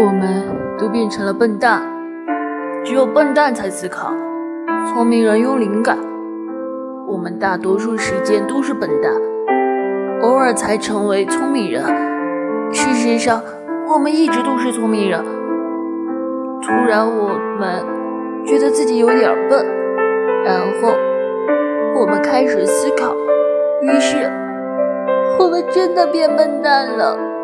我们都变成了笨蛋。只有笨蛋才思考聪明人有灵感。我们大多数时间都是笨蛋。偶尔才成为聪明人。事实上我们一直都是聪明人。突然我们觉得自己有点笨。然后我们开始思考于是我们真的变笨蛋了？